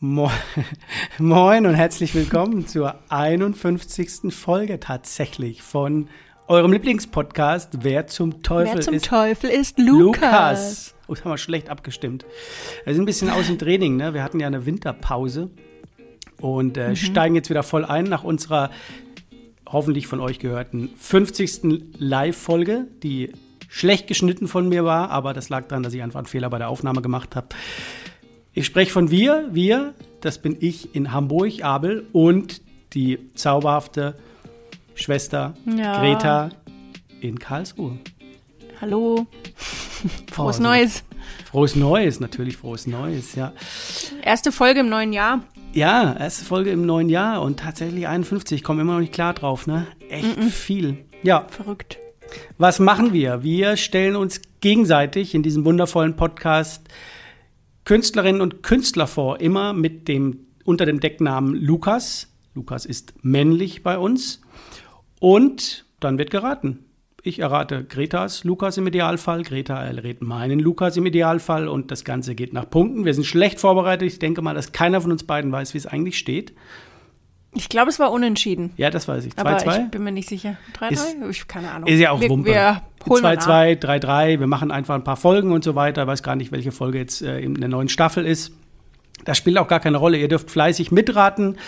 Mo Moin und herzlich willkommen zur 51. Folge tatsächlich von eurem Lieblingspodcast Wer zum Teufel Wer zum ist Teufel ist Lukas? Lukas. Oh, das haben wir schlecht abgestimmt. Wir sind ein bisschen aus dem Training, ne? Wir hatten ja eine Winterpause und Mhm. äh, steigen jetzt wieder voll ein nach unserer hoffentlich von euch gehörten 50. Live-Folge, die schlecht geschnitten von mir war, aber das lag daran, dass ich einfach einen Fehler bei der Aufnahme gemacht habe. Ich spreche von wir, wir, das bin ich in Hamburg, Abel und die zauberhafte Schwester Ja. Greta in Karlsruhe. Hallo. Frohes Oh, Neues. Frohes Neues, natürlich frohes Neues, ja. Erste Folge im neuen Jahr. Ja, erste Folge im neuen Jahr und tatsächlich 51, ich komme immer noch nicht klar drauf, ne? Echt viel. Ja, Verrückt. was machen wir? Wir stellen uns gegenseitig in diesem wundervollen Podcast Künstlerinnen und Künstler vor, immer mit dem unter dem Decknamen Lukas. Lukas ist männlich bei uns. Und dann wird geraten. Ich errate Gretas Lukas im Idealfall, Greta errät meinen Lukas im Idealfall und das Ganze geht nach Punkten. Wir sind schlecht vorbereitet. Ich denke mal, dass keiner von uns beiden weiß, wie es eigentlich steht. Ich glaube, es war unentschieden. Ja, das weiß ich. Aber 2-2. ich bin mir nicht sicher. 3-3? Ist- Ich keine Ahnung. Ist ja auch wir, Wumpe. Wir holen mal nach. 2-2, 3-3, wir machen einfach ein paar Folgen und so weiter. Ich weiß gar nicht, welche Folge jetzt äh, in der neuen Staffel ist. Das spielt auch gar keine Rolle. Ihr dürft fleißig mitraten,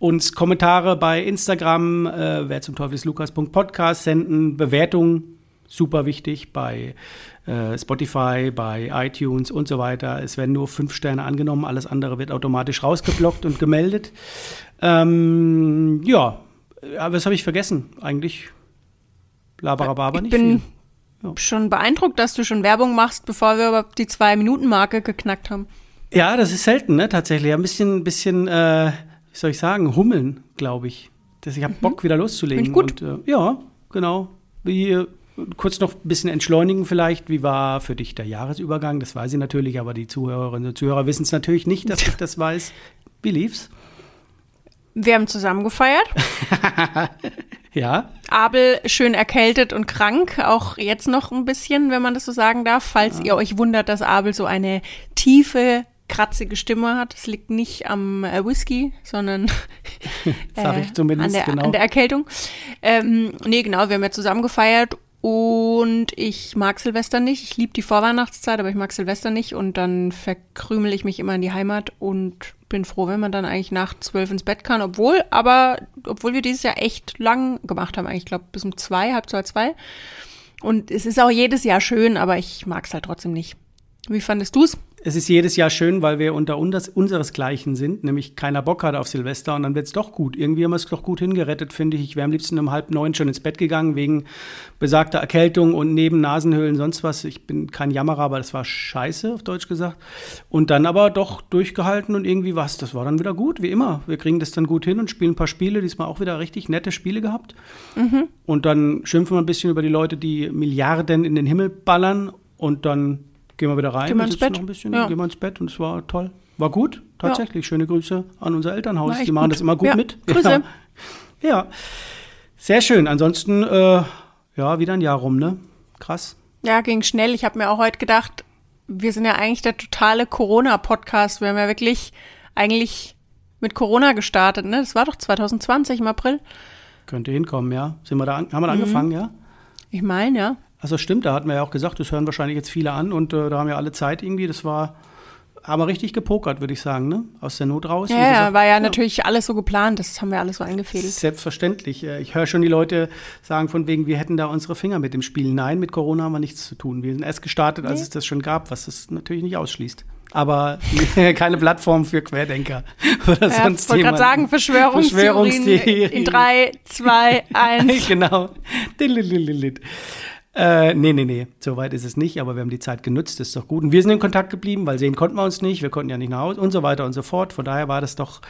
uns Kommentare bei Instagram, äh, wer zum Teufel ist Lukas.podcast senden, Bewertungen, super wichtig, bei äh, Spotify, bei iTunes und so weiter. Es werden nur fünf Sterne angenommen, alles andere wird automatisch rausgeblockt und gemeldet. Ähm, ja, aber was habe ich vergessen? Eigentlich Labarababa Ich nicht bin viel. schon beeindruckt, dass du schon Werbung machst, bevor wir überhaupt die Zwei-Minuten-Marke geknackt haben. Ja, das ist selten, ne? Tatsächlich. Ein bisschen, bisschen, äh, wie soll ich sagen, hummeln, glaube ich. Das, ich habe Bock, wieder loszulegen. Ich gut. Und, äh, ja, genau. Wie, äh, kurz noch ein bisschen entschleunigen vielleicht. Wie war für dich der Jahresübergang? Das weiß ich natürlich, aber die Zuhörerinnen und Zuhörer wissen es natürlich nicht, dass ich das weiß. Wie lief's? Wir haben zusammen gefeiert. Ja, Abel schön erkältet und krank, auch jetzt noch ein bisschen, wenn man das so sagen darf. Falls ihr euch wundert, dass Abel so eine tiefe, kratzige Stimme hat. Es liegt nicht am äh, Whisky, sondern zumindest, an, der, genau. an der Erkältung. Ähm, nee, genau, wir haben ja zusammen gefeiert und ich mag Silvester nicht. Ich liebe die Vorweihnachtszeit, aber ich mag Silvester nicht und dann verkrümel ich mich immer in die Heimat und bin froh, wenn man dann eigentlich nach zwölf ins Bett kann, obwohl, aber, obwohl wir dieses Jahr echt lang gemacht haben, eigentlich, ich glaube, bis um zwei, halb zwei, zwei. Und es ist auch jedes Jahr schön, aber ich mag es halt trotzdem nicht. Wie fandest du's? Es ist jedes Jahr schön, weil wir unter unseres, unseresgleichen sind, nämlich keiner Bock hat auf Silvester und dann wird's doch gut. Irgendwie haben wir es doch gut hingerettet, finde ich. Ich wäre am liebsten um halb neun schon ins Bett gegangen wegen besagter Erkältung und neben Nasenhöhlen sonst was. Ich bin kein Jammerer, aber das war scheiße, auf Deutsch gesagt. Und dann aber doch durchgehalten und irgendwie was. Das war dann wieder gut, wie immer. Wir kriegen das dann gut hin und spielen ein paar Spiele. Diesmal auch wieder richtig nette Spiele gehabt. Und dann schimpfen wir ein bisschen über die Leute, die Milliarden in den Himmel ballern und dann gehen wir wieder rein. Gehen wir ins Bett. Noch ein bisschen, Ja. Gehen wir ins Bett und es war toll. War gut, tatsächlich. Schöne Grüße an unser Elternhaus. Die machen gut. das immer gut Ja, mit. Grüße. Ja. ja, sehr schön. Ansonsten, äh, ja, wieder ein Jahr rum, ne? Krass. Ja, ging schnell. Ich habe mir auch heute gedacht, wir sind ja eigentlich der totale Corona-Podcast. Wir haben ja wirklich eigentlich mit Corona gestartet, ne? Das war doch 2020 im April. Könnte hinkommen, ja. Sind wir da, Mhm. haben wir da angefangen, ja? Ich meine, ja. Also stimmt, da hatten wir ja auch gesagt, das hören wahrscheinlich jetzt viele an und äh, da haben ja alle Zeit irgendwie. Das war, haben wir richtig gepokert, würde ich sagen, ne? Aus der Not raus. Ja, ja, gesagt, war ja, natürlich alles so geplant. Das haben wir alles so eingefädelt. Selbstverständlich. Äh, Ich höre schon die Leute sagen von wegen, wir hätten da unsere Finger mit dem Spiel. Nein, mit Corona haben wir nichts zu tun. Wir sind erst gestartet, als Nee. es das schon gab, was das natürlich nicht ausschließt. Aber keine Plattform für Querdenker oder Ja, ich sonst wollte gerade sagen, Verschwörungstheorien Verschwörungstheorien. in drei, zwei, eins. genau. Äh, nee, nee, nee, so weit ist es nicht, aber wir haben die Zeit genutzt, das ist doch gut. Und wir sind in Kontakt geblieben, weil sehen konnten wir uns nicht, wir konnten ja nicht nach Hause und so weiter und so fort. Von daher war das doch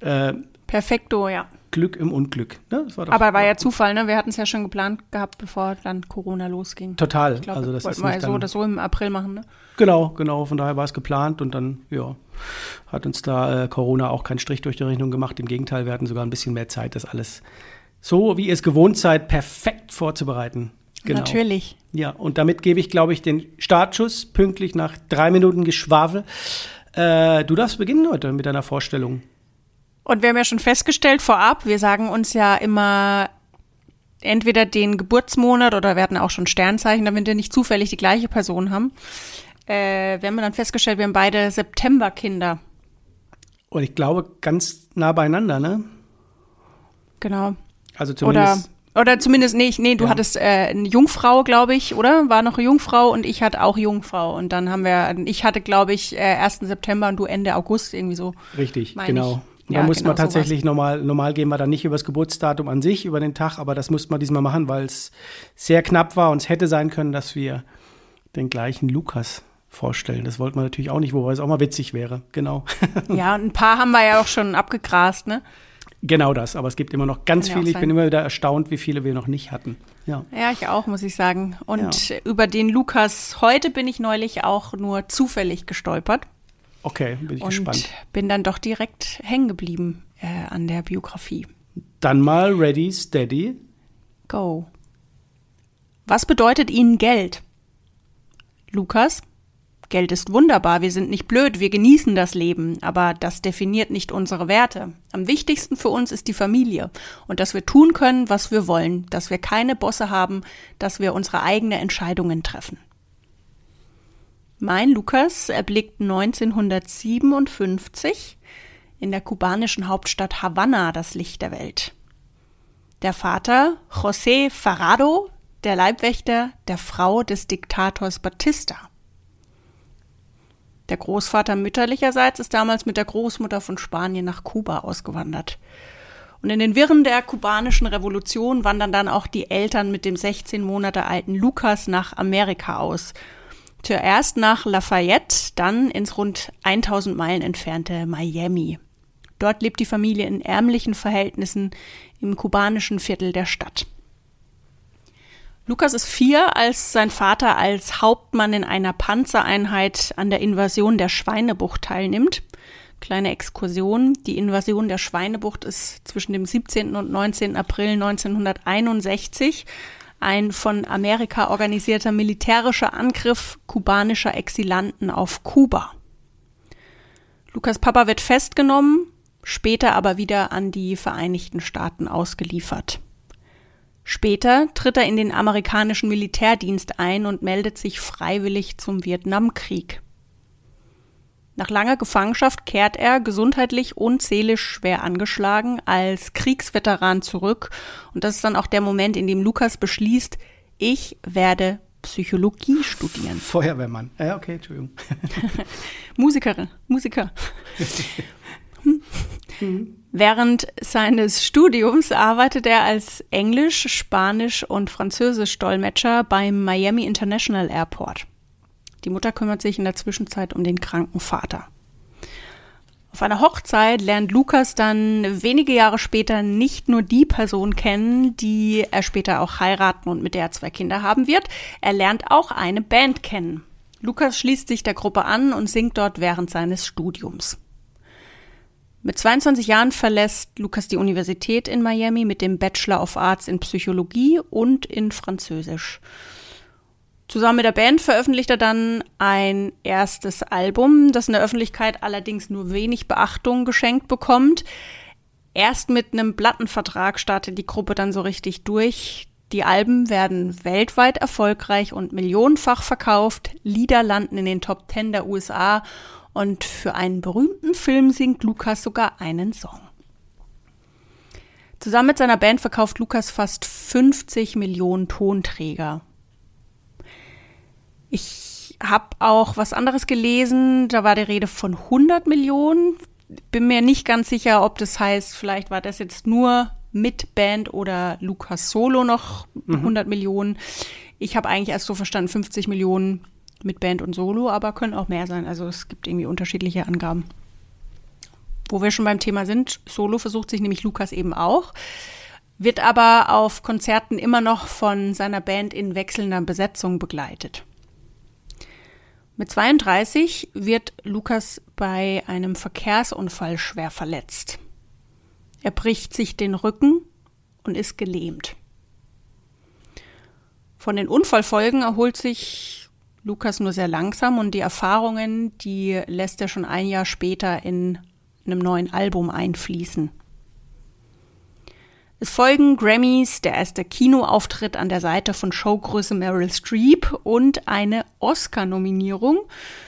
äh, Perfekto, ja. Glück im Unglück. Ne? War Aber war ja Zufall, ne? Wir hatten es ja schon geplant gehabt, bevor dann Corona losging. Total. Ich glaube, also das wollten wir so oder so im April machen, ne? Genau, genau. Von daher war es geplant und dann, ja, hat uns da äh, Corona auch keinen Strich durch die Rechnung gemacht. Im Gegenteil, wir hatten sogar ein bisschen mehr Zeit, das alles so, wie ihr es gewohnt seid, perfekt vorzubereiten. Genau. Natürlich. Ja, und damit gebe ich, glaube ich, den Startschuss pünktlich nach drei Minuten Geschwafel Äh, du darfst beginnen heute mit deiner Vorstellung. Und wir haben ja schon festgestellt vorab, wir sagen uns ja immer entweder den Geburtsmonat oder wir hatten auch schon Sternzeichen, damit wir nicht zufällig die gleiche Person haben. Äh, wir haben dann festgestellt, wir haben beide Septemberkinder. Und ich glaube, ganz nah beieinander, ne? Genau. Also zumindest. Oder, zumindest, nee, nee du ja. hattest äh, eine Jungfrau, glaube ich, oder? War noch eine Jungfrau und ich hatte auch Jungfrau. Und dann haben wir, ich hatte, glaube ich, äh, 1. September und du Ende August irgendwie so. Richtig, genau. Ich. Da ja, muss genau, man tatsächlich sowas. normal, normal gehen wir dann nicht über das Geburtsdatum an sich, über den Tag, aber das musste man diesmal machen, weil es sehr knapp war und es hätte sein können, dass wir den gleichen Lukas vorstellen. Das wollte man natürlich auch nicht, wobei es auch mal witzig wäre. Genau. Ja, und ein paar haben wir ja auch schon abgegrast, ne? Genau das, aber es gibt immer noch ganz viele. Ich bin immer wieder erstaunt, wie viele wir noch nicht hatten. Ja, ja ich auch, muss ich sagen. Und ja. über den Lukas heute bin ich neulich auch nur zufällig gestolpert. Okay, bin ich und gespannt. Bin dann doch direkt hängen geblieben äh, an der Biografie. Dann mal ready, steady. Go. Was bedeutet Ihnen Geld? Lukas, Geld ist wunderbar, wir sind nicht blöd, wir genießen das Leben, aber das definiert nicht unsere Werte. Am wichtigsten für uns ist die Familie und dass wir tun können, was wir wollen, dass wir keine Bosse haben, dass wir unsere eigenen Entscheidungen treffen. Mein Lukas erblickt 1957 in der kubanischen Hauptstadt Havanna das Licht der Welt. Der Vater, José Farrado, der Leibwächter der Frau des Diktators Batista. Der Großvater mütterlicherseits ist damals mit der Großmutter von Spanien nach Kuba ausgewandert. Und in den Wirren der kubanischen Revolution wandern dann auch die Eltern mit dem 16 Monate alten Lukas nach Amerika aus Zuerst nach Lafayette, dann ins rund 1000 Meilen entfernte Miami. Dort lebt die Familie in ärmlichen Verhältnissen im kubanischen Viertel der Stadt. Lukas ist vier, als sein Vater als Hauptmann in einer Panzereinheit an der Invasion der Schweinebucht teilnimmt. Kleine Exkursion. Die Invasion der Schweinebucht ist zwischen dem 17. und 19. April 1961 ein von Amerika organisierter militärischer Angriff kubanischer Exilanten auf Kuba. Lukas Papa wird festgenommen, später aber wieder an die Vereinigten Staaten ausgeliefert. Später tritt er in den amerikanischen Militärdienst ein und meldet sich freiwillig zum Vietnamkrieg. Nach langer Gefangenschaft kehrt er gesundheitlich und seelisch schwer angeschlagen als Kriegsveteran zurück. Und das ist dann auch der Moment, in dem Lukas beschließt, ich werde Psychologie studieren. Feuerwehrmann. Ja, okay, Entschuldigung. Musikerin, Musiker. Während seines Studiums arbeitet er als Englisch, Spanisch und Französisch Dolmetscher beim Miami International Airport. Die Mutter kümmert sich in der Zwischenzeit um den kranken Vater. Auf einer Hochzeit lernt Lukas dann wenige Jahre später nicht nur die Person kennen, die er später auch heiraten und mit der er zwei Kinder haben wird, er lernt auch eine Band kennen. Lukas schließt sich der Gruppe an und singt dort während seines Studiums. Mit 22 Jahren verlässt Lukas die Universität in Miami mit dem Bachelor of Arts in Psychologie und in Französisch. Zusammen mit der Band veröffentlicht er dann ein erstes Album, das in der Öffentlichkeit allerdings nur wenig Beachtung geschenkt bekommt. Erst mit einem Plattenvertrag startet die Gruppe dann so richtig durch. Die Alben werden weltweit erfolgreich und millionenfach verkauft. Lieder landen in den Top Ten der USA und für einen berühmten Film singt Lukas sogar einen Song. Zusammen mit seiner Band verkauft Lukas fast 50 Millionen Tonträger. Ich habe auch was anderes gelesen, da war die Rede von 100 Millionen. Bin mir nicht ganz sicher, ob das heißt, vielleicht war das jetzt nur mit Band oder Lukas Solo noch 100 mhm. Millionen. Ich habe eigentlich erst so verstanden 50 Millionen mit Band und Solo, aber können auch mehr sein. Also es gibt irgendwie unterschiedliche Angaben. Wo wir schon beim Thema sind, Solo versucht sich nämlich Lukas eben auch, wird aber auf Konzerten immer noch von seiner Band in wechselnder Besetzung begleitet. Mit 32 wird Lukas bei einem Verkehrsunfall schwer verletzt. Er bricht sich den Rücken und ist gelähmt. Von den Unfallfolgen erholt sich Lukas nur sehr langsam und die Erfahrungen, die lässt er schon ein Jahr später in einem neuen Album einfließen. Es folgen Grammys, der erste Kinoauftritt an der Seite von Showgröße Meryl Streep und eine Oscar-Nominierung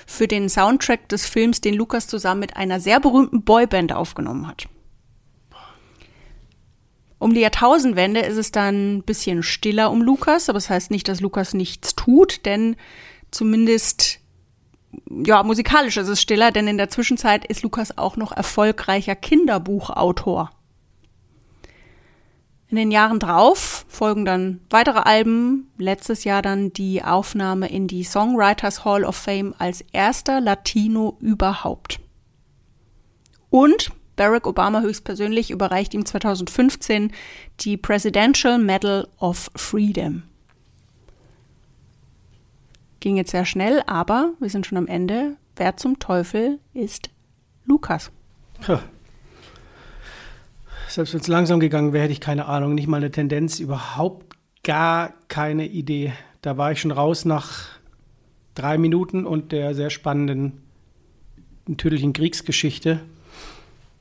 für den Soundtrack des Films, den Lukas zusammen mit einer sehr berühmten Boyband aufgenommen hat. Um die Jahrtausendwende ist es dann ein bisschen stiller um Lukas, aber das heißt nicht, dass Lukas nichts tut, denn zumindest ja, musikalisch ist es stiller, denn in der Zwischenzeit ist Lukas auch noch erfolgreicher Kinderbuchautor. In den Jahren drauf folgen dann weitere Alben, letztes Jahr dann die Aufnahme in die Songwriters Hall of Fame als erster Latino überhaupt. Und Barack Obama höchstpersönlich überreicht ihm 2015 die Presidential Medal of Freedom. Ging jetzt sehr schnell, aber wir sind schon am Ende. Wer zum Teufel ist Lukas? Puh. Selbst wenn es langsam gegangen wäre, hätte ich keine Ahnung, nicht mal eine Tendenz, überhaupt gar keine Idee. Da war ich schon raus nach drei Minuten und der sehr spannenden natürlichen Kriegsgeschichte.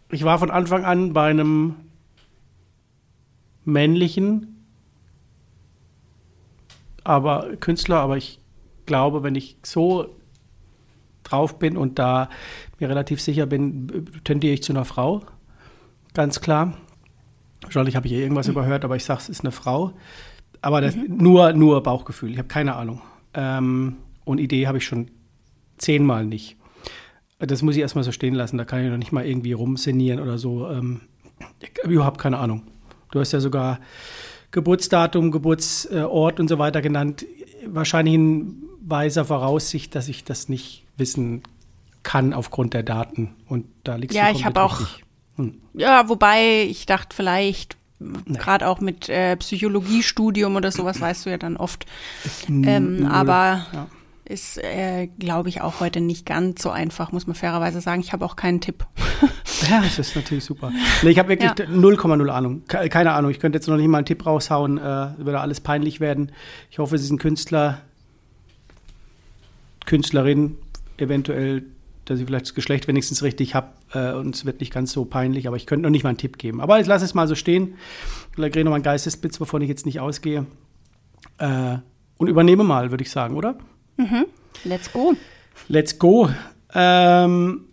Ich war von Anfang an bei einem männlichen, aber Künstler, aber ich glaube, wenn ich so drauf bin und da mir relativ sicher bin, tendiere ich zu einer Frau ganz klar. Wahrscheinlich habe ich hier irgendwas mhm. überhört, aber ich sage, es ist eine Frau. Aber das, mhm. nur, nur Bauchgefühl, ich habe keine Ahnung. Ähm, und Idee habe ich schon zehnmal nicht. Das muss ich erstmal so stehen lassen, da kann ich noch nicht mal irgendwie rumsenieren oder so. Ähm, ich habe überhaupt keine Ahnung. Du hast ja sogar Geburtsdatum, Geburtsort und so weiter genannt. Wahrscheinlich in weiser Voraussicht, dass ich das nicht wissen kann aufgrund der Daten. Und da liegt Ja, ich habe auch. Hm. Ja, wobei ich dachte vielleicht, gerade auch mit äh, Psychologiestudium oder sowas weißt du ja dann oft. Ähm, aber ja. Ist, äh, glaube ich, auch heute nicht ganz so einfach, muss man fairerweise sagen. Ich habe auch keinen Tipp. ja, das ist natürlich super. Nee, ich habe wirklich 0,0 ja. Ahnung. Keine Ahnung. Ich könnte jetzt noch nicht mal einen Tipp raushauen. Äh, würde alles peinlich werden. Ich hoffe, Sie sind Künstler, Künstlerin, eventuell dass ich vielleicht das Geschlecht wenigstens richtig habe äh, und es wird nicht ganz so peinlich, aber ich könnte noch nicht mal einen Tipp geben. Aber ich lasse es mal so stehen. Vielleicht kriege ich noch mal einen Geistesblitz, wovon ich jetzt nicht ausgehe. Äh, und übernehme mal, würde ich sagen, oder? Mhm. Let's go. Let's go. Ähm,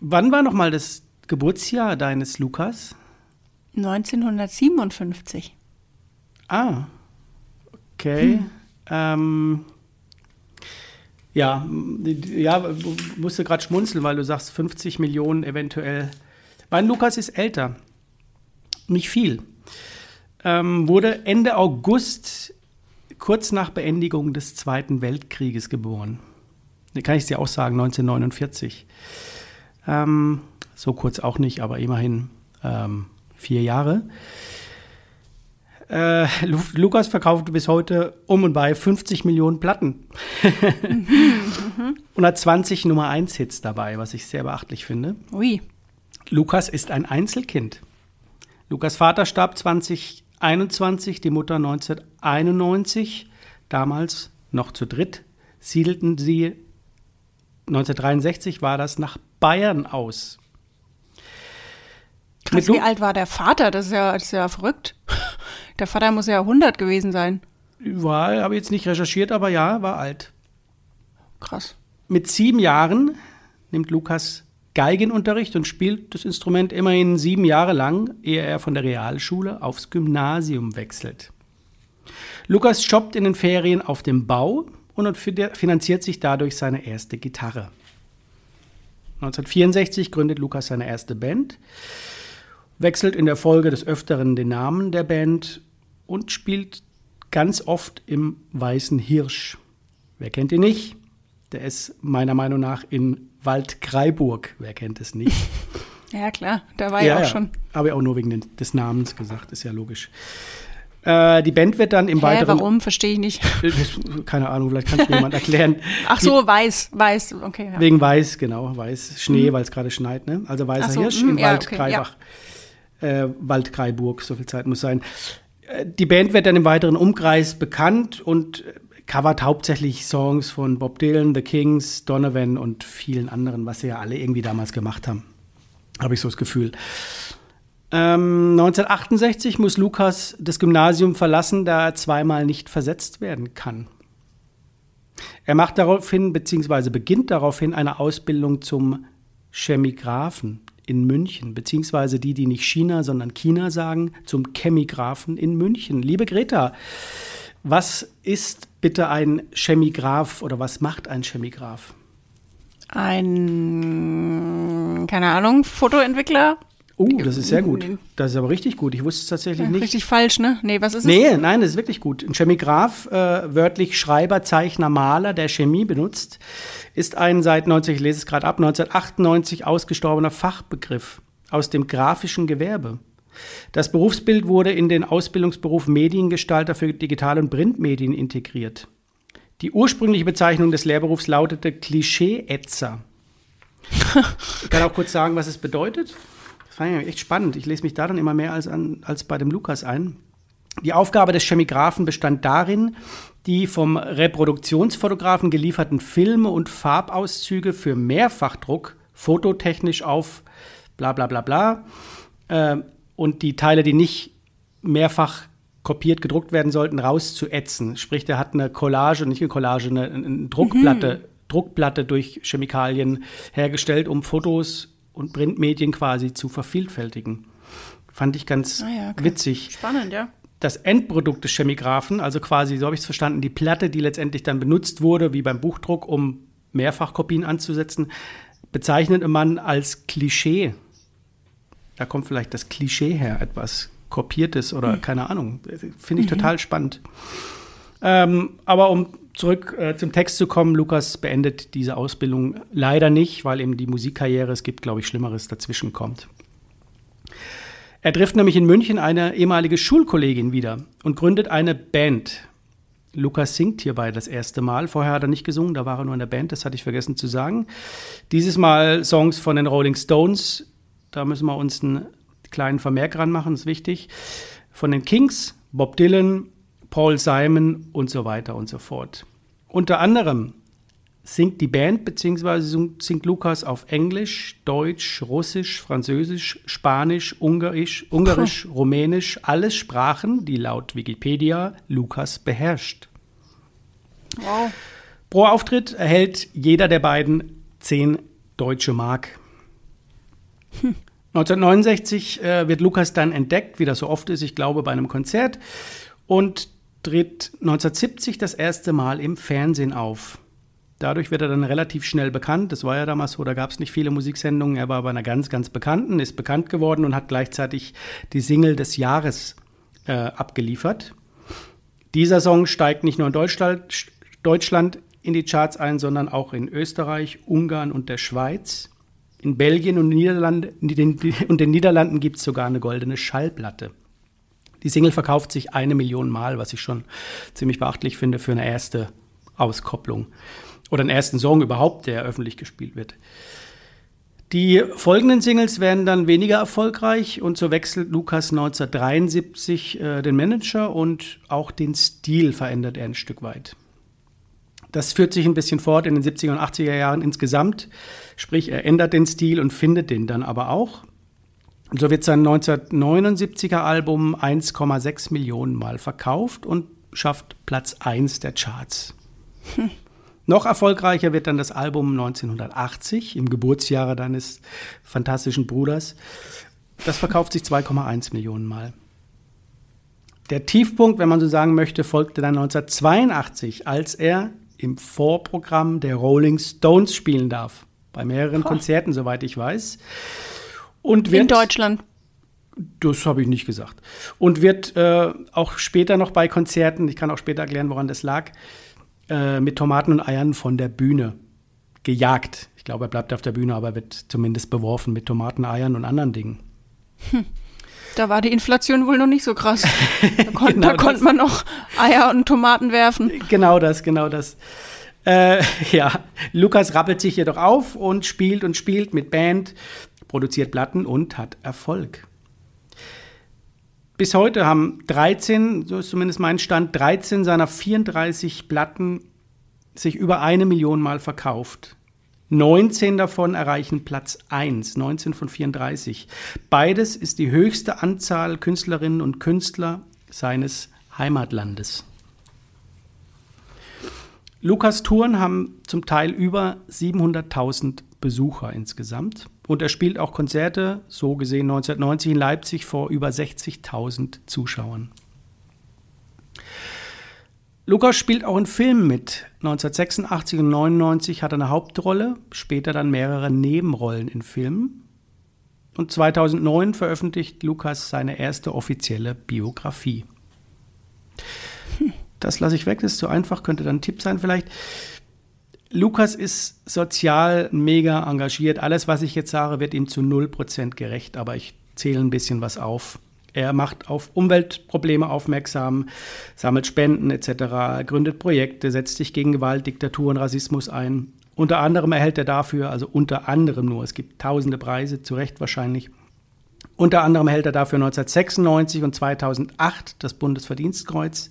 wann war noch mal das Geburtsjahr deines Lukas? 1957. Ah, okay. Hm. Ähm, ja, ja, musste gerade schmunzeln, weil du sagst 50 Millionen eventuell. Mein Lukas ist älter. Nicht viel. Ähm, wurde Ende August, kurz nach Beendigung des Zweiten Weltkrieges geboren. Da kann ich es dir auch sagen, 1949. Ähm, so kurz auch nicht, aber immerhin ähm, vier Jahre. Äh, Lukas verkauft bis heute um und bei 50 Millionen Platten. und hat 20 Nummer 1 Hits dabei, was ich sehr beachtlich finde. Ui. Lukas ist ein Einzelkind. Lukas Vater starb 2021, die Mutter 1991. Damals noch zu dritt siedelten sie 1963 war das nach Bayern aus. Krass, wie alt war der Vater? Das ist ja, das ist ja verrückt. Der Vater muss ja 100 gewesen sein. War, habe jetzt nicht recherchiert, aber ja, war alt. Krass. Mit sieben Jahren nimmt Lukas Geigenunterricht und spielt das Instrument immerhin sieben Jahre lang, ehe er von der Realschule aufs Gymnasium wechselt. Lukas jobbt in den Ferien auf dem Bau und finanziert sich dadurch seine erste Gitarre. 1964 gründet Lukas seine erste Band, wechselt in der Folge des Öfteren den Namen der Band und spielt ganz oft im Weißen Hirsch. Wer kennt ihn nicht? Der ist meiner Meinung nach in Waldkraiburg. Wer kennt es nicht? ja, klar, da war ja, auch ja. schon. Ich auch nur wegen des Namens gesagt, ist ja logisch. Äh, die Band wird dann im Hä, weiteren. Warum? Verstehe ich nicht. keine Ahnung, vielleicht kann es mir jemand erklären. Ach so, weiß, weiß, okay. Ja. Wegen weiß, genau, weiß, Schnee, mhm. weil es gerade schneit, ne? Also weißer so, Hirsch mh, in ja, Waldkreibach. Okay, äh, Waldkreiburg, so viel Zeit muss sein. Die Band wird dann im weiteren Umkreis bekannt und covert hauptsächlich Songs von Bob Dylan, The Kings, Donovan und vielen anderen, was sie ja alle irgendwie damals gemacht haben. Habe ich so das Gefühl. Ähm, 1968 muss Lukas das Gymnasium verlassen, da er zweimal nicht versetzt werden kann. Er macht daraufhin, beziehungsweise beginnt daraufhin eine Ausbildung zum Chemigraphen in München, beziehungsweise die, die nicht China, sondern China sagen, zum Chemigraphen in München. Liebe Greta, was ist bitte ein Chemigraph oder was macht ein Chemigraph? Ein, keine Ahnung, Fotoentwickler? Oh, das ist sehr gut. Das ist aber richtig gut. Ich wusste es tatsächlich ja, nicht. Richtig falsch, ne? Nee, was ist nee, es? Nee, nein, das ist wirklich gut. Ein Chemigraph, äh, wörtlich Schreiber, Zeichner, Maler, der Chemie benutzt, ist ein seit 19, ich lese es gerade ab, 1998 ausgestorbener Fachbegriff aus dem grafischen Gewerbe. Das Berufsbild wurde in den Ausbildungsberuf Mediengestalter für Digital- und Printmedien integriert. Die ursprüngliche Bezeichnung des Lehrberufs lautete Klischee-Ätzer. ich kann auch kurz sagen, was es bedeutet fand ich echt spannend. Ich lese mich da dann immer mehr als, an, als bei dem Lukas ein. Die Aufgabe des Chemigraphen bestand darin, die vom Reproduktionsfotografen gelieferten Filme und Farbauszüge für Mehrfachdruck fototechnisch auf bla bla bla bla äh, und die Teile, die nicht mehrfach kopiert gedruckt werden sollten, rauszuätzen. Sprich, der hat eine Collage, nicht eine Collage, eine, eine Druckplatte, mhm. Druckplatte durch Chemikalien hergestellt, um Fotos und Printmedien quasi zu vervielfältigen. Fand ich ganz ah ja, okay. witzig. Spannend, ja. Das Endprodukt des Chemigraphen, also quasi, so habe ich es verstanden, die Platte, die letztendlich dann benutzt wurde, wie beim Buchdruck, um Mehrfachkopien anzusetzen, bezeichnet man als Klischee. Da kommt vielleicht das Klischee her, etwas Kopiertes oder hm. keine Ahnung. Finde ich mhm. total spannend. Ähm, aber um zurück äh, zum Text zu kommen, Lukas beendet diese Ausbildung leider nicht, weil ihm die Musikkarriere, es gibt, glaube ich, Schlimmeres dazwischen kommt. Er trifft nämlich in München eine ehemalige Schulkollegin wieder und gründet eine Band. Lukas singt hierbei das erste Mal. Vorher hat er nicht gesungen, da war er nur in der Band, das hatte ich vergessen zu sagen. Dieses Mal Songs von den Rolling Stones. Da müssen wir uns einen kleinen Vermerk ranmachen, ist wichtig. Von den Kings, Bob Dylan, Paul Simon und so weiter und so fort. Unter anderem singt die Band bzw. singt Lukas auf Englisch, Deutsch, Russisch, Französisch, Spanisch, Ungarisch, Ungarisch, oh. Rumänisch, alles Sprachen, die laut Wikipedia Lukas beherrscht. Wow. Pro Auftritt erhält jeder der beiden 10 deutsche Mark. Hm. 1969 äh, wird Lukas dann entdeckt, wie das so oft ist, ich glaube, bei einem Konzert. Und tritt 1970 das erste Mal im Fernsehen auf. Dadurch wird er dann relativ schnell bekannt. Das war ja damals so, da gab es nicht viele Musiksendungen. Er war bei einer ganz, ganz bekannten, ist bekannt geworden und hat gleichzeitig die Single des Jahres äh, abgeliefert. Dieser Song steigt nicht nur in Deutschland, Deutschland in die Charts ein, sondern auch in Österreich, Ungarn und der Schweiz. In Belgien und, Niederlande, und den Niederlanden gibt es sogar eine goldene Schallplatte. Die Single verkauft sich eine Million Mal, was ich schon ziemlich beachtlich finde für eine erste Auskopplung. Oder einen ersten Song überhaupt, der öffentlich gespielt wird. Die folgenden Singles werden dann weniger erfolgreich und so wechselt Lukas 1973 äh, den Manager und auch den Stil verändert er ein Stück weit. Das führt sich ein bisschen fort in den 70er und 80er Jahren insgesamt. Sprich, er ändert den Stil und findet den dann aber auch. Und so wird sein 1979er Album 1,6 Millionen Mal verkauft und schafft Platz 1 der Charts. Hm. Noch erfolgreicher wird dann das Album 1980, im Geburtsjahre deines fantastischen Bruders. Das verkauft sich 2,1 Millionen Mal. Der Tiefpunkt, wenn man so sagen möchte, folgte dann 1982, als er im Vorprogramm der Rolling Stones spielen darf. Bei mehreren oh. Konzerten, soweit ich weiß. Und wird, In Deutschland. Das habe ich nicht gesagt. Und wird äh, auch später noch bei Konzerten, ich kann auch später erklären, woran das lag, äh, mit Tomaten und Eiern von der Bühne gejagt. Ich glaube, er bleibt auf der Bühne, aber wird zumindest beworfen mit Tomaten, Eiern und anderen Dingen. Hm. Da war die Inflation wohl noch nicht so krass. Da, kon genau da konnte man noch Eier und Tomaten werfen. Genau das, genau das. Äh, ja, Lukas rappelt sich jedoch auf und spielt und spielt mit Band produziert Platten und hat Erfolg. bis heute haben 13, so ist zumindest mein Stand, 13 seiner 34 Platten sich über eine Million Mal verkauft. 19 davon erreichen Platz 1, 19 von 34. Beides ist die höchste Anzahl Künstlerinnen und Künstler seines Heimatlandes. Lukas Touren haben zum Teil über 700.000 Besucher insgesamt. Und er spielt auch Konzerte, so gesehen 1990 in Leipzig vor über 60.000 Zuschauern. Lukas spielt auch in Filmen mit. 1986 und 1999 hat er eine Hauptrolle, später dann mehrere Nebenrollen in Filmen. Und 2009 veröffentlicht Lukas seine erste offizielle Biografie. Das lasse ich weg, das ist zu einfach, könnte dann ein Tipp sein vielleicht. Lukas ist sozial mega engagiert. Alles, was ich jetzt sage, wird ihm zu 0% gerecht, aber ich zähle ein bisschen was auf. Er macht auf Umweltprobleme aufmerksam, sammelt Spenden etc., gründet Projekte, setzt sich gegen Gewalt, Diktatur und Rassismus ein. Unter anderem erhält er dafür, also unter anderem nur, es gibt tausende Preise, zu Recht wahrscheinlich, unter anderem erhält er dafür 1996 und 2008 das Bundesverdienstkreuz.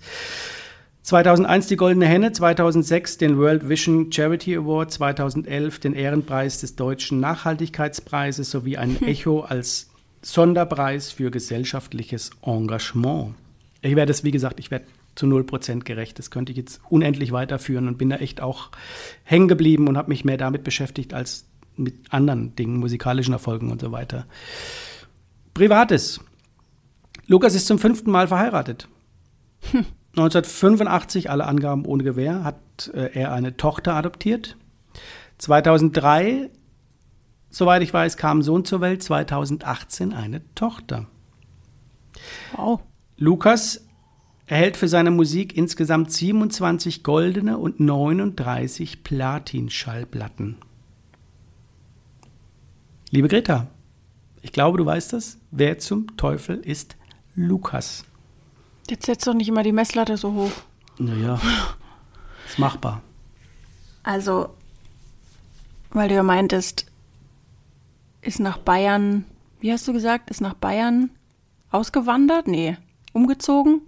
2001 die Goldene Henne, 2006 den World Vision Charity Award, 2011 den Ehrenpreis des Deutschen Nachhaltigkeitspreises sowie ein Echo als Sonderpreis für gesellschaftliches Engagement. Ich werde es, wie gesagt, ich werde zu 0% gerecht. Das könnte ich jetzt unendlich weiterführen und bin da echt auch hängen geblieben und habe mich mehr damit beschäftigt als mit anderen Dingen, musikalischen Erfolgen und so weiter. Privates. Lukas ist zum fünften Mal verheiratet. Hm. 1985, alle Angaben ohne Gewähr, hat äh, er eine Tochter adoptiert. 2003, soweit ich weiß, kam Sohn zur Welt. 2018 eine Tochter. Wow. Lukas erhält für seine Musik insgesamt 27 goldene und 39 Platin-Schallplatten. Liebe Greta, ich glaube, du weißt das. Wer zum Teufel ist Lukas? Jetzt setzt doch nicht immer die Messlatte so hoch. Naja, ist machbar. Also, weil du ja meintest, ist nach Bayern, wie hast du gesagt, ist nach Bayern ausgewandert? Nee, umgezogen?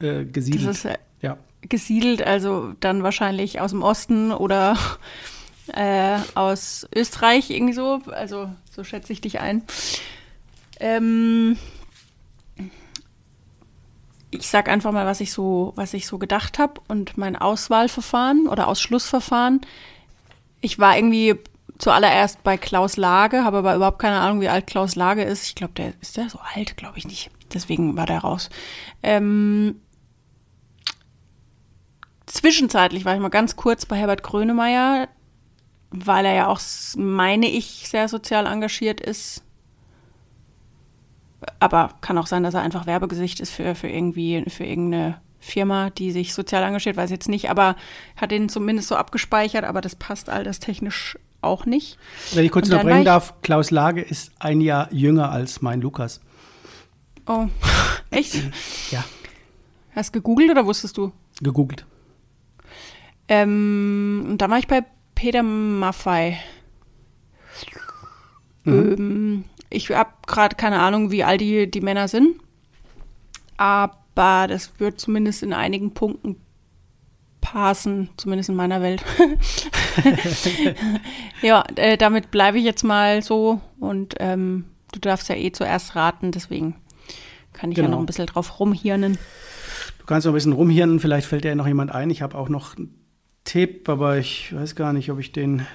Äh, gesiedelt. Ist, äh, ja. Gesiedelt, also dann wahrscheinlich aus dem Osten oder äh, aus Österreich irgendwie so. Also, so schätze ich dich ein. Ähm, ich sag einfach mal, was ich so, was ich so gedacht habe und mein Auswahlverfahren oder Ausschlussverfahren. Ich war irgendwie zuallererst bei Klaus Lage, habe aber überhaupt keine Ahnung, wie alt Klaus Lage ist. Ich glaube, der ist der so alt, glaube ich nicht. Deswegen war der raus. Ähm, zwischenzeitlich war ich mal ganz kurz bei Herbert Grönemeyer, weil er ja auch, meine ich, sehr sozial engagiert ist aber kann auch sein, dass er einfach Werbegesicht ist für, für irgendwie, für irgendeine Firma, die sich sozial engagiert, weiß jetzt nicht, aber hat den zumindest so abgespeichert, aber das passt all das technisch auch nicht. Wenn ich kurz unterbrechen darf, Klaus Lage ist ein Jahr jünger als mein Lukas. Oh, echt? ja. Hast du gegoogelt oder wusstest du? Gegoogelt. Ähm, und da war ich bei Peter Maffei. Mhm. Ähm, ich habe gerade keine Ahnung, wie alt die, die Männer sind. Aber das wird zumindest in einigen Punkten passen, zumindest in meiner Welt. ja, äh, damit bleibe ich jetzt mal so und ähm, du darfst ja eh zuerst raten, deswegen kann ich genau. ja noch ein bisschen drauf rumhirnen. Du kannst noch ein bisschen rumhirnen, vielleicht fällt dir noch jemand ein. Ich habe auch noch einen Tipp, aber ich weiß gar nicht, ob ich den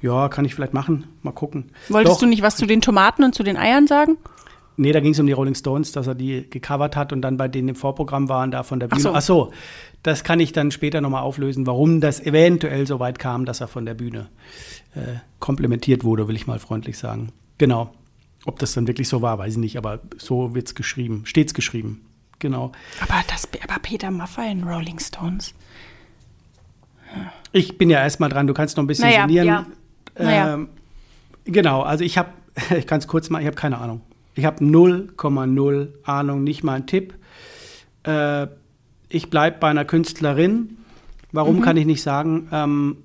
ja, kann ich vielleicht machen. Mal gucken. Wolltest Doch. du nicht was zu den Tomaten und zu den Eiern sagen? Nee, da ging es um die Rolling Stones, dass er die gecovert hat und dann bei denen im Vorprogramm waren, da von der Bühne. Ach so, Ach so das kann ich dann später nochmal auflösen, warum das eventuell so weit kam, dass er von der Bühne äh, komplementiert wurde, will ich mal freundlich sagen. Genau. Ob das dann wirklich so war, weiß ich nicht, aber so wird es geschrieben, stets geschrieben. Genau. Aber, das, aber Peter Maffay in Rolling Stones. Ich bin ja erstmal dran, du kannst noch ein bisschen naja, sinnieren. Ja. Naja. Ähm, genau, also ich habe, ich kann es kurz mal, ich habe keine Ahnung. Ich habe 0,0 Ahnung, nicht mal ein Tipp. Äh, ich bleibe bei einer Künstlerin. Warum mhm. kann ich nicht sagen? Ähm,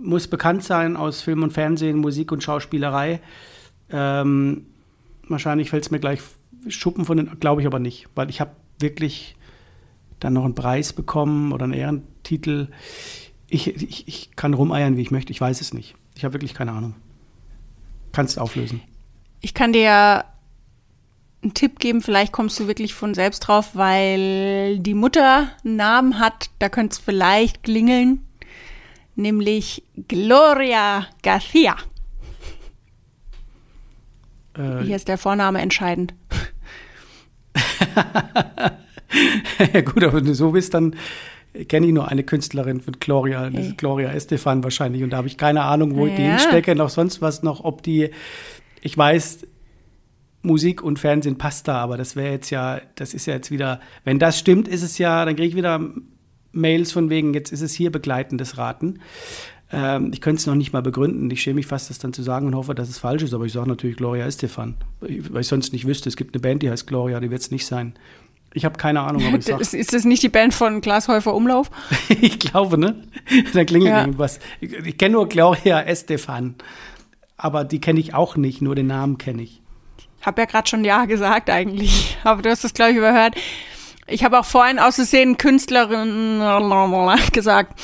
muss bekannt sein aus Film und Fernsehen, Musik und Schauspielerei. Ähm, wahrscheinlich fällt es mir gleich Schuppen von den, glaube ich aber nicht, weil ich habe wirklich dann noch einen Preis bekommen oder einen Ehrentitel. Ich, ich, ich kann rumeiern, wie ich möchte. Ich weiß es nicht. Ich habe wirklich keine Ahnung. Kannst auflösen. Ich kann dir einen Tipp geben, vielleicht kommst du wirklich von selbst drauf, weil die Mutter einen Namen hat, da könnte es vielleicht klingeln, nämlich Gloria Garcia. Äh, Hier ist der Vorname entscheidend. ja gut, aber wenn du so bist, dann kenne ich nur eine Künstlerin von Gloria, das ist Gloria Estefan wahrscheinlich. Und da habe ich keine Ahnung, wo ja. ich die hinstecke, noch sonst was noch, ob die, ich weiß, Musik und Fernsehen passt da, aber das wäre jetzt ja, das ist ja jetzt wieder, wenn das stimmt, ist es ja, dann kriege ich wieder Mails von wegen, jetzt ist es hier begleitendes Raten. Ähm, ich könnte es noch nicht mal begründen. Ich schäme mich fast, das dann zu sagen und hoffe, dass es falsch ist, aber ich sage natürlich Gloria Estefan, weil ich sonst nicht wüsste. Es gibt eine Band, die heißt Gloria, die wird es nicht sein. Ich habe keine Ahnung, aber ich sag, ist, ist das nicht die Band von Glashäufer Umlauf? ich glaube, ne? Da klingelt ja. irgendwas. Ich, ich kenne nur Gloria Estefan, aber die kenne ich auch nicht, nur den Namen kenne ich. Hab ja gerade schon Ja gesagt eigentlich, aber du hast das, glaube ich, überhört. Ich habe auch vorhin aus Versehen Künstlerin gesagt.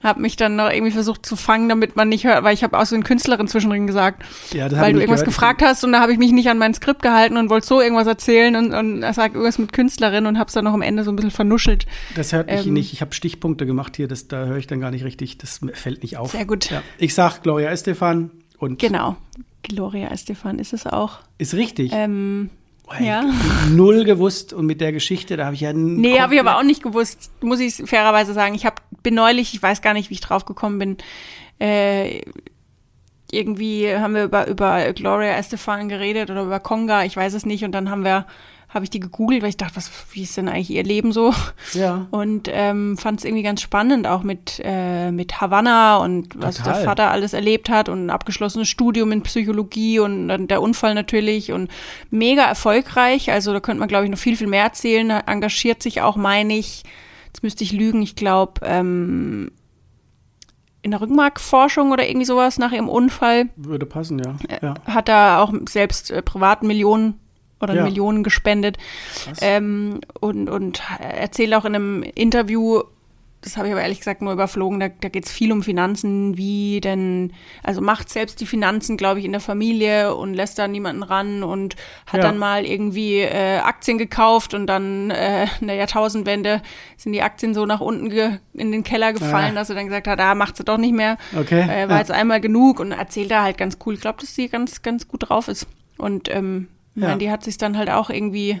Hab mich dann noch irgendwie versucht zu fangen, damit man nicht hört, weil ich habe aus Versehen Künstlerin zwischendrin gesagt. Ja, das weil du irgendwas gehört. gefragt hast und da habe ich mich nicht an mein Skript gehalten und wollte so irgendwas erzählen und, und sagt irgendwas mit Künstlerin und hab's dann noch am Ende so ein bisschen vernuschelt. Das hört mich ähm, nicht. Ich habe Stichpunkte gemacht hier, das, da höre ich dann gar nicht richtig. Das fällt nicht auf. Sehr gut. Ja. Ich sag Gloria Estefan und. Genau. Gloria Estefan ist es auch. Ist richtig. Ähm, oh, ja. Null gewusst und mit der Geschichte, da habe ich ja. Nee, habe ich aber auch nicht gewusst, muss ich fairerweise sagen. Ich hab, bin neulich, ich weiß gar nicht, wie ich drauf gekommen bin. Äh, irgendwie haben wir über, über Gloria Estefan geredet oder über Conga, ich weiß es nicht. Und dann haben wir habe ich die gegoogelt, weil ich dachte, was, wie ist denn eigentlich ihr Leben so? Ja. Und ähm, fand es irgendwie ganz spannend, auch mit, äh, mit Havanna und Total. was der Vater alles erlebt hat und ein abgeschlossenes Studium in Psychologie und dann der Unfall natürlich und mega erfolgreich. Also da könnte man, glaube ich, noch viel, viel mehr erzählen. Engagiert sich auch, meine ich, jetzt müsste ich lügen, ich glaube, ähm, in der Rückenmarkforschung oder irgendwie sowas nach ihrem Unfall. Würde passen, ja. Äh, ja. Hat er auch selbst äh, privaten Millionen oder ja. Millionen gespendet. Ähm, und, und erzählt auch in einem Interview, das habe ich aber ehrlich gesagt nur überflogen, da, da geht es viel um Finanzen, wie denn, also macht selbst die Finanzen, glaube ich, in der Familie und lässt da niemanden ran und hat ja. dann mal irgendwie äh, Aktien gekauft und dann äh, in der Jahrtausendwende sind die Aktien so nach unten in den Keller gefallen, ja. dass er dann gesagt hat, ah, macht sie doch nicht mehr. Okay. Äh, war ja. jetzt einmal genug und erzählt da halt ganz cool. Ich glaube, dass sie ganz, ganz gut drauf ist. Und ähm, ja. Meine, die hat sich dann halt auch irgendwie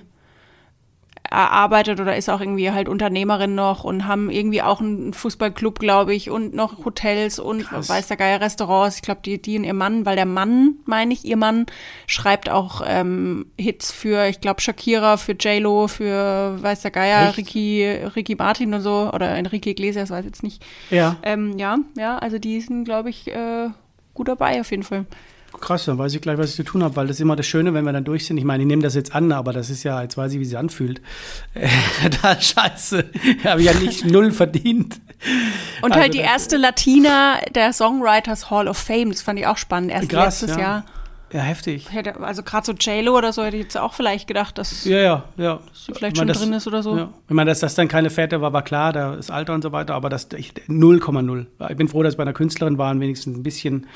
erarbeitet oder ist auch irgendwie halt Unternehmerin noch und haben irgendwie auch einen Fußballclub, glaube ich, und noch Hotels und Krass. weiß der Geier Restaurants. Ich glaube, die, die und ihr Mann, weil der Mann, meine ich, ihr Mann schreibt auch ähm, Hits für, ich glaube, Shakira, für J-Lo, für weiß der Geier, Ricky, Ricky Martin und so oder Enrique Iglesias, weiß jetzt nicht. Ja. Ähm, ja, ja, also die sind, glaube ich, äh, gut dabei auf jeden Fall. Krass, dann weiß ich gleich, was ich zu tun habe, weil das ist immer das Schöne, wenn wir dann durch sind. Ich meine, ich nehme das jetzt an, aber das ist ja, jetzt weiß ich, wie sie anfühlt. Da scheiße, habe ich ja nicht null verdient. Und also halt die erste Latina der Songwriters Hall of Fame, das fand ich auch spannend, erst krass, letztes ja. Jahr. Ja, heftig. Hätte, also gerade so J-Lo oder so hätte ich jetzt auch vielleicht gedacht, dass ja, ja, ja. vielleicht schon das, drin ist oder so. Ja. Ich meine, dass das dann keine Fährte war, war klar, das Alter und so weiter, aber das 0,0. Ich bin froh, dass bei einer Künstlerin waren wenigstens ein bisschen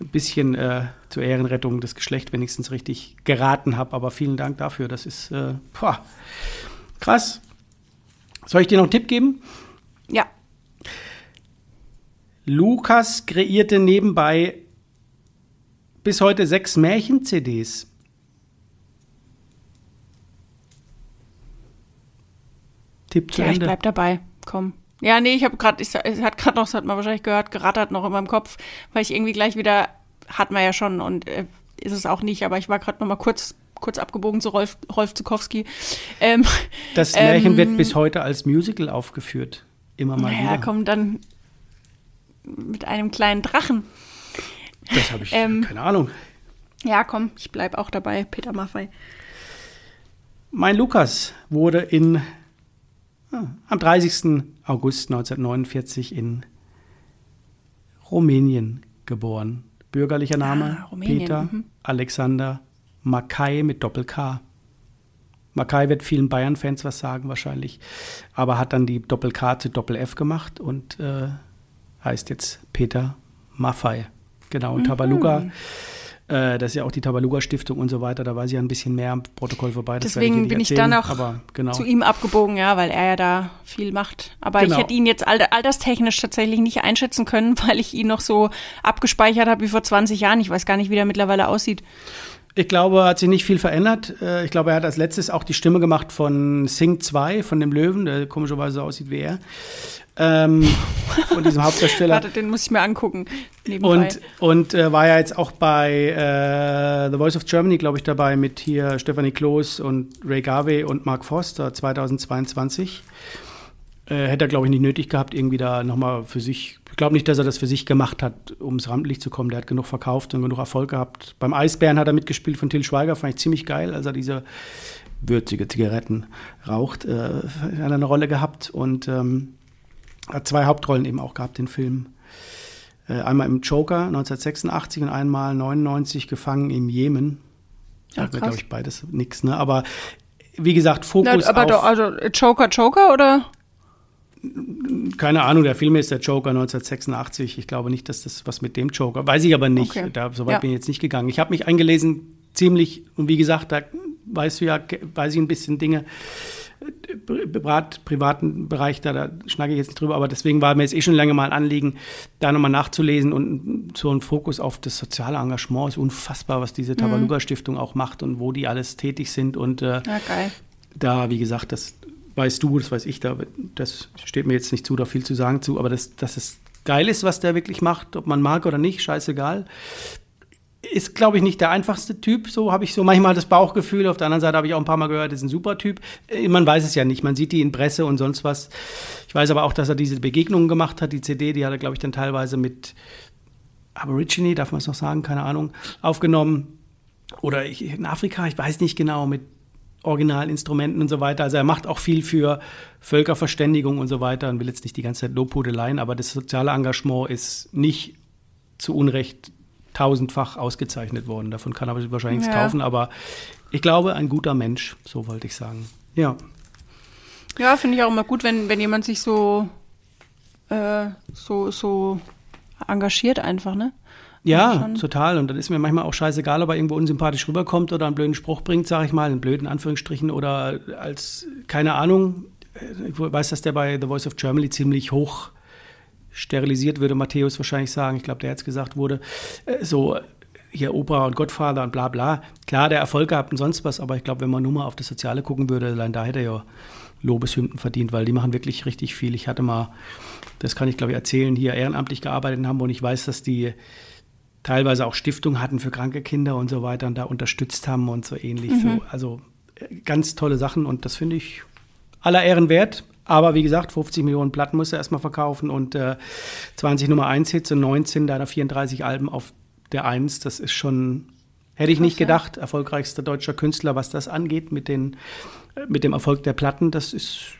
ein bisschen äh, zur Ehrenrettung des Geschlechts wenigstens richtig geraten habe. Aber vielen Dank dafür. Das ist äh, boah, krass. Soll ich dir noch einen Tipp geben? Ja. Lukas kreierte nebenbei bis heute sechs Märchen-CDs. Tipp zu ja, Ende. ich bleib dabei. Komm. Ja, nee, ich habe gerade, es hat gerade noch, das hat man wahrscheinlich gehört, gerattert noch in meinem Kopf, weil ich irgendwie gleich wieder, hat man ja schon und äh, ist es auch nicht, aber ich war gerade noch mal kurz kurz abgebogen zu Rolf, Rolf Zukowski. Ähm, das Märchen ähm, wird bis heute als Musical aufgeführt. Immer mal naja, wieder. kommt dann mit einem kleinen Drachen. Das habe ich, ähm, keine Ahnung. Ja, komm, ich bleibe auch dabei, Peter Maffei. Mein Lukas wurde in am 30. August 1949 in Rumänien geboren. Bürgerlicher Name ah, Peter mhm. Alexander Mackay mit Doppel-K. Makai wird vielen Bayern-Fans was sagen wahrscheinlich, aber hat dann die Doppel-K zu Doppel-F gemacht und äh, heißt jetzt Peter Maffei. Genau, und mhm. Tabaluga äh, das ist ja auch die Tabaluga-Stiftung und so weiter. Da weiß ich ja ein bisschen mehr am Protokoll vorbei. Das Deswegen ich bin ich dann auch genau. zu ihm abgebogen, ja, weil er ja da viel macht. Aber genau. ich hätte ihn jetzt alterstechnisch tatsächlich nicht einschätzen können, weil ich ihn noch so abgespeichert habe wie vor 20 Jahren. Ich weiß gar nicht, wie der mittlerweile aussieht. Ich glaube, hat sich nicht viel verändert. Äh, ich glaube, er hat als letztes auch die Stimme gemacht von Sing 2, von dem Löwen, der komischerweise so aussieht wie er. Ähm, von diesem Hauptdarsteller. Warte, den muss ich mir angucken. Nebenbei. Und, und äh, war ja jetzt auch bei äh, The Voice of Germany, glaube ich, dabei mit hier Stephanie Kloß und Ray Garvey und Mark Foster 2022. Äh, hätte er, glaube ich, nicht nötig gehabt, irgendwie da nochmal für sich ich glaube nicht, dass er das für sich gemacht hat, ums Rampenlicht zu kommen. Der hat genug verkauft und genug Erfolg gehabt. Beim Eisbären hat er mitgespielt von Till Schweiger, fand ich ziemlich geil, als er diese würzige Zigaretten raucht, äh, hat eine Rolle gehabt und ähm, hat zwei Hauptrollen eben auch gehabt in Filmen. Äh, einmal im Joker 1986 und einmal 99 gefangen im Jemen. Ja, mir, glaube ich, beides nichts, ne? Aber wie gesagt, Fokus Na, aber auf... Doch, also Joker, Joker oder? Keine Ahnung, der Film ist der Joker 1986. Ich glaube nicht, dass das was mit dem Joker, weiß ich aber nicht. Okay. Da, so weit ja. bin ich jetzt nicht gegangen. Ich habe mich eingelesen, ziemlich, und wie gesagt, da weißt du ja, weiß ich ein bisschen Dinge. Privat, privaten Bereich, da, da schnacke ich jetzt nicht drüber, aber deswegen war mir jetzt eh schon lange mal ein Anliegen, da nochmal nachzulesen und so ein Fokus auf das soziale Engagement ist unfassbar, was diese Tabaluga Stiftung auch macht und wo die alles tätig sind und äh, ja, da, wie gesagt, das weißt du, das weiß ich, da, das steht mir jetzt nicht zu, da viel zu sagen zu, aber das, dass es geil ist, was der wirklich macht, ob man mag oder nicht, scheißegal. Ist, glaube ich, nicht der einfachste Typ. So habe ich so manchmal das Bauchgefühl. Auf der anderen Seite habe ich auch ein paar Mal gehört, ist ein super Typ. Äh, man weiß es ja nicht. Man sieht die in Presse und sonst was. Ich weiß aber auch, dass er diese Begegnungen gemacht hat. Die CD, die hat er, glaube ich, dann teilweise mit Aborigine, darf man es noch sagen, keine Ahnung, aufgenommen. Oder ich, in Afrika, ich weiß nicht genau, mit Originalinstrumenten und so weiter. Also er macht auch viel für Völkerverständigung und so weiter und will jetzt nicht die ganze Zeit Lobhudeleien, aber das soziale Engagement ist nicht zu Unrecht tausendfach ausgezeichnet worden. Davon kann er wahrscheinlich nichts kaufen, aber ich glaube, ein guter Mensch, so wollte ich sagen. Ja. Ja, finde ich auch immer gut, wenn, wenn jemand sich so, äh, so, so engagiert einfach, ne? Ja, total. Und dann ist mir manchmal auch scheißegal, ob er irgendwo unsympathisch rüberkommt oder einen blöden Spruch bringt, sage ich mal, einen blöden Anführungsstrichen oder als, keine Ahnung, ich weiß, dass der bei The Voice of Germany ziemlich hoch sterilisiert, würde Matthäus wahrscheinlich sagen. Ich glaube, der jetzt gesagt wurde, äh, so hier Opa und Gottvater und bla bla. Klar, der Erfolg gehabt und sonst was, aber ich glaube, wenn man nur mal auf das Soziale gucken würde, allein da hätte er ja Lobeshymnen verdient, weil die machen wirklich richtig viel. Ich hatte mal, das kann ich glaube ich erzählen, hier ehrenamtlich gearbeitet in Hamburg und ich weiß, dass die teilweise auch Stiftungen hatten für kranke Kinder und so weiter und da unterstützt haben und so ähnlich. Mhm. So, also äh, ganz tolle Sachen und das finde ich aller Ehren wert. Aber wie gesagt, 50 Millionen Platten muss er erstmal verkaufen und äh, 20 Nummer 1 Hits und 19 deiner 34 Alben auf der 1. Das ist schon, hätte ich nicht gedacht, erfolgreichster deutscher Künstler, was das angeht mit, den, äh, mit dem Erfolg der Platten. Das ist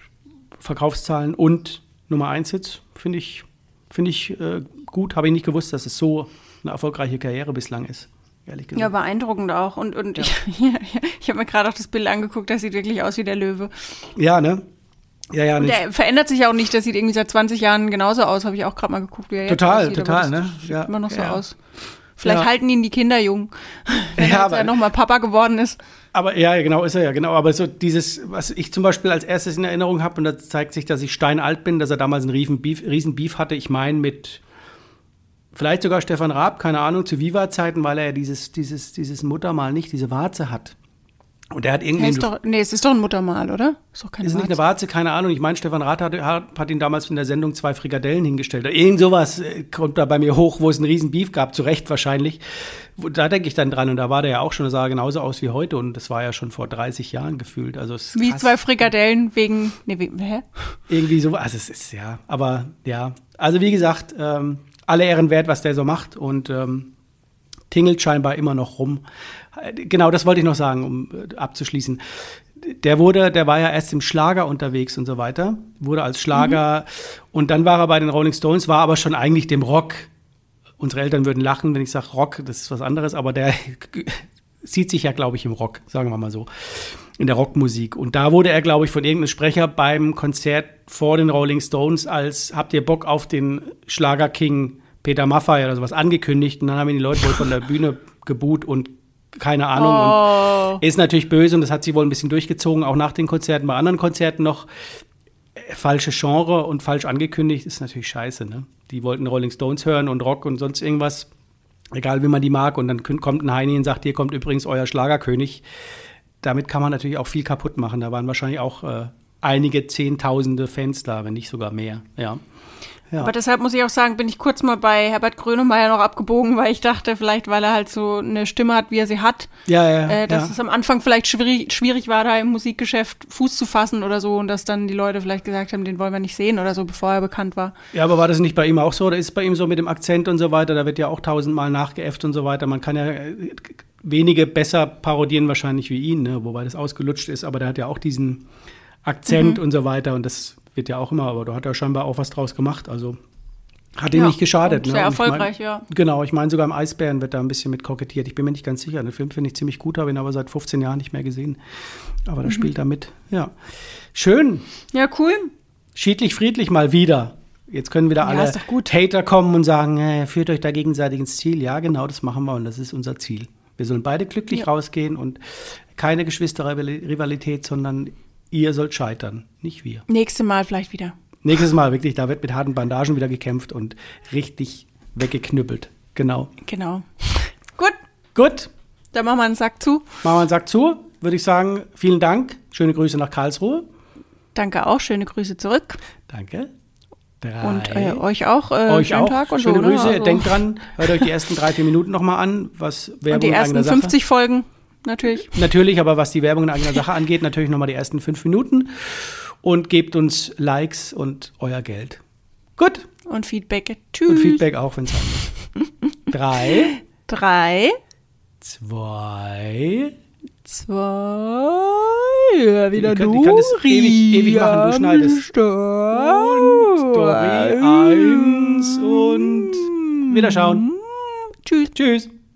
Verkaufszahlen und Nummer 1 Hits, finde ich, finde ich äh, gut. Habe ich nicht gewusst, dass es so eine erfolgreiche Karriere bislang ist. Ehrlich gesagt. Ja, beeindruckend auch. Und, und ja. ich, ich habe mir gerade auch das Bild angeguckt, das sieht wirklich aus wie der Löwe. Ja, ne? Ja, ja, und der verändert sich auch nicht, das sieht irgendwie seit 20 Jahren genauso aus, habe ich auch gerade mal geguckt, wie er total, jetzt aussieht. Total, total, ne? Ja. Sieht immer noch so ja. aus. Vielleicht ja. halten ihn die Kinder jung, wenn ja, er nochmal Papa geworden ist. Aber ja, genau, ist er ja, genau. Aber so dieses, was ich zum Beispiel als erstes in Erinnerung habe, und da zeigt sich, dass ich steinalt bin, dass er damals einen riesen Beef, riesen Beef hatte. Ich meine, mit vielleicht sogar Stefan Raab, keine Ahnung, zu Viva-Zeiten, weil er dieses, dieses, dieses Muttermal nicht, diese Warze hat. Und er hat irgendwie. Ist doch, nee, es ist doch ein Muttermal, oder? Ist doch keine Ist nicht eine Warze, keine Ahnung. Ich meine, Stefan Rath hat, hat ihn damals in der Sendung zwei Frikadellen hingestellt. Irgend sowas äh, kommt da bei mir hoch, wo es einen riesen Beef gab, zu Recht wahrscheinlich. Da denke ich dann dran. Und da war der ja auch schon, sah genauso aus wie heute. Und das war ja schon vor 30 Jahren gefühlt. Also wie krass. zwei Frikadellen wegen, nee, wegen, hä? Irgendwie so, also es ist, ja, aber ja. Also wie gesagt, ähm, alle Ehren wert, was der so macht und ähm, tingelt scheinbar immer noch rum. Genau, das wollte ich noch sagen, um äh, abzuschließen. Der wurde, der war ja erst im Schlager unterwegs und so weiter, wurde als Schlager mhm. und dann war er bei den Rolling Stones, war aber schon eigentlich dem Rock. Unsere Eltern würden lachen, wenn ich sage Rock, das ist was anderes, aber der sieht sich ja, glaube ich, im Rock, sagen wir mal so, in der Rockmusik. Und da wurde er, glaube ich, von irgendeinem Sprecher beim Konzert vor den Rolling Stones als habt ihr Bock auf den Schlager King Peter Maffay oder sowas angekündigt. Und dann haben ihn die Leute wohl von der Bühne geboot und keine Ahnung. Oh. Und ist natürlich böse und das hat sie wohl ein bisschen durchgezogen, auch nach den Konzerten, bei anderen Konzerten noch. Äh, Falsche Genre und falsch angekündigt ist natürlich scheiße, ne? Die wollten Rolling Stones hören und Rock und sonst irgendwas, egal wie man die mag. Und dann kommt ein Heini und sagt, hier kommt übrigens euer Schlagerkönig. Damit kann man natürlich auch viel kaputt machen. Da waren wahrscheinlich auch äh, einige Zehntausende Fans da, wenn nicht sogar mehr. Ja. ja. Aber deshalb muss ich auch sagen, bin ich kurz mal bei Herbert Grönemeyer noch abgebogen, weil ich dachte, vielleicht, weil er halt so eine Stimme hat, wie er sie hat, ja, ja, äh, dass ja. es am Anfang vielleicht schwierig, schwierig war, da im Musikgeschäft Fuß zu fassen oder so und dass dann die Leute vielleicht gesagt haben, den wollen wir nicht sehen oder so, bevor er bekannt war. Ja, aber war das nicht bei ihm auch so? Oder ist es bei ihm so mit dem Akzent und so weiter? Da wird ja auch tausendmal nachgeäfft und so weiter. Man kann ja äh, wenige besser parodieren wahrscheinlich wie ihn, ne? wobei das ausgelutscht ist, aber der hat ja auch diesen Akzent und so weiter und das wird ja auch immer, aber da hat er scheinbar auch was draus gemacht. Also hat ihm Ja, nicht geschadet. ne? sehr Und ich mein- erfolgreich, ja. Genau, ich meine sogar im Eisbären wird da ein bisschen mit kokettiert. Ich bin mir nicht ganz sicher. Den Film finde ich ziemlich gut, habe ihn aber seit 15 Jahren nicht mehr gesehen. Aber Mhm. da spielt er mit. Ja. Schön. Ja, cool. Schiedlich, friedlich mal wieder. Jetzt können wieder Ja, alle gut. Hater kommen und sagen, äh, führt euch da gegenseitig ins Ziel. Ja, genau, das machen wir und das ist unser Ziel. Wir sollen beide glücklich Ja. rausgehen und keine Geschwisterrivalität, sondern ihr sollt scheitern, nicht wir. Nächste Mal vielleicht wieder. Nächstes Mal wirklich, da wird mit harten Bandagen wieder gekämpft und richtig weggeknüppelt. Genau. Genau. Gut, Gut, dann machen wir einen Sack zu. machen wir einen Sack zu. Würde ich sagen, vielen Dank. Schöne Grüße nach Karlsruhe. Danke auch, schöne Grüße zurück. Danke. Drei. Und äh, euch auch. Äh, euch schönen auch. Tag und Schöne so. Grüße. Also- Denkt dran, hört euch die ersten drei, vier Minuten nochmal an, was Werbung Und die in ersten Sache. 50 Folgen, natürlich. Natürlich, aber was die Werbung in eigener Sache angeht, natürlich nochmal die ersten fünf Minuten. Und gebt uns Likes und euer Geld. Gut. Und Feedback. Tschüss. Und Feedback auch, wenn es sein muss. Drei, Drei, zwei. Zwei, ja, wieder du. ihr könnt es ewig- ewig machen, du schneidest. Und Story eins und wieder schauen. Tschüss. Tschüss.